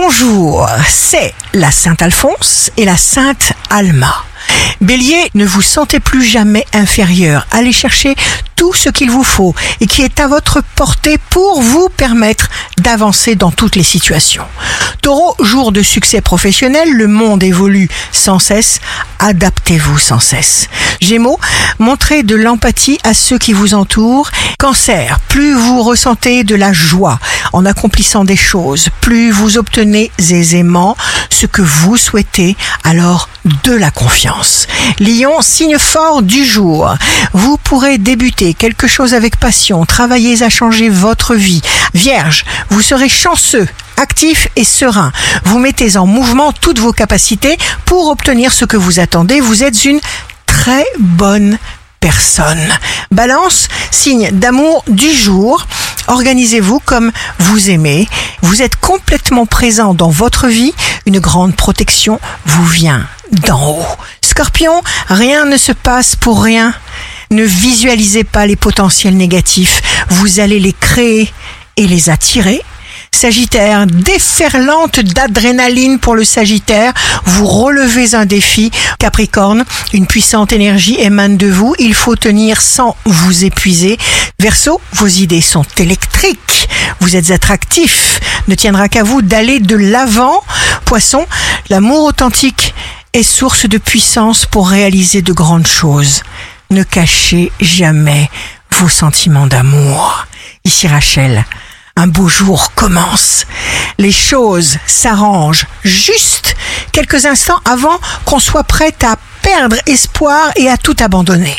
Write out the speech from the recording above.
Bonjour, c'est la Sainte Alphonse et la Sainte Alma. Bélier, ne vous sentez plus jamais inférieur. Allez chercher tout ce qu'il vous faut et qui est à votre portée pour vous permettre d'avancer dans toutes les situations. Taureau, jour de succès professionnel, le monde évolue sans cesse, adaptez-vous sans cesse. Gémeaux, montrez de l'empathie à ceux qui vous entourent. Cancer, plus vous ressentez de la joie en accomplissant des choses, plus vous obtenez aisément ce que vous souhaitez, alors de la confiance. Lion, signe fort du jour. Vous pourrez débuter quelque chose avec passion, travaillez à changer votre vie. Vierge, vous serez chanceux actif et serein. Vous mettez en mouvement toutes vos capacités pour obtenir ce que vous attendez. Vous êtes une très bonne personne. Balance, signe d'amour du jour. Organisez-vous comme vous aimez. Vous êtes complètement présent dans votre vie. Une grande protection vous vient d'en haut. Scorpion, rien ne se passe pour rien. Ne visualisez pas les potentiels négatifs. Vous allez les créer et les attirer Sagittaire, déferlante d'adrénaline pour le Sagittaire, vous relevez un défi. Capricorne, une puissante énergie émane de vous, il faut tenir sans vous épuiser. Verseau, vos idées sont électriques, vous êtes attractif, ne tiendra qu'à vous d'aller de l'avant. Poisson, l'amour authentique est source de puissance pour réaliser de grandes choses. Ne cachez jamais vos sentiments d'amour. Ici Rachel un beau jour commence. Les choses s'arrangent juste quelques instants avant qu'on soit prête à perdre espoir et à tout abandonner.